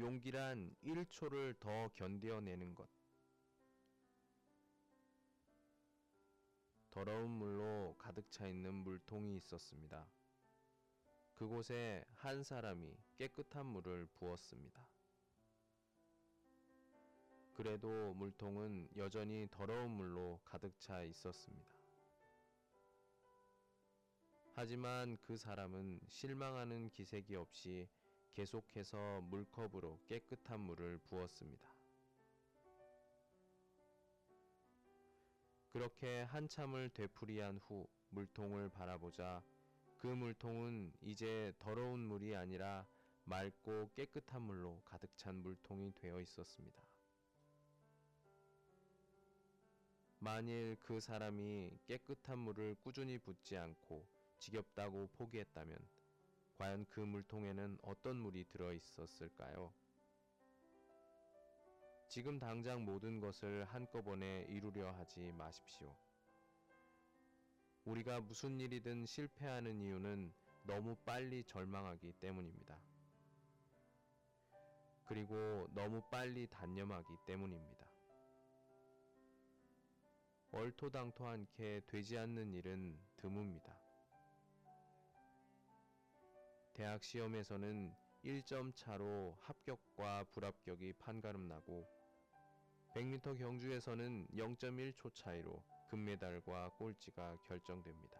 용기란 1초를 더 견뎌내는 것. 더러운 물로 가득 차 있는 물통이 있었습니다. 그곳에 한 사람이 깨끗한 물을 부었습니다. 그래도 물통은 여전히 더러운 물로 가득 차 있었습니다. 하지만 그 사람은 실망하는 기색이 없이 계속해서 물컵으로 깨끗한 물을 부었습니다. 그렇게 한참을 되풀이한 후 물통을 바라보자 그 물통은 이제 더러운 물이 아니라 맑고 깨끗한 물로 가득 찬 물통이 되어 있었습니다. 만일 그 사람이 깨끗한 물을 꾸준히 붓지 않고 지겹다고 포기했다면 과연 그 물통에는 어떤 물이 들어 있었을까요? 지금 당장 모든 것을 한꺼번에 이루려 하지 마십시오. 우리가 무슨 일이든 실패하는 이유는 너무 빨리 절망하기 때문입니다. 그리고 너무 빨리 단념하기 때문입니다. 얼토당토 않게 되지 않는 일은 드뭅니다. 대학 시험에서는 1점 차로 합격과 불합격이 판가름 나고 100m 경주에서는 0.1초 차이로 금메달과 꼴찌가 결정됩니다.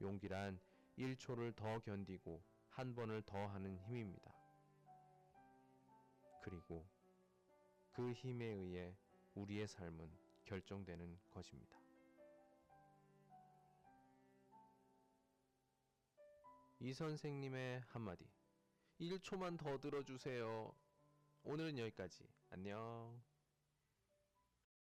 용기란 1초를 더 견디고 한 번을 더 하는 힘입니다. 그리고 그 힘에 의해 우리의 삶은 결정되는 것입니다. 이 선생님의 한마디. 1초만 더 들어주세요. 오늘은 여기까지. 안녕.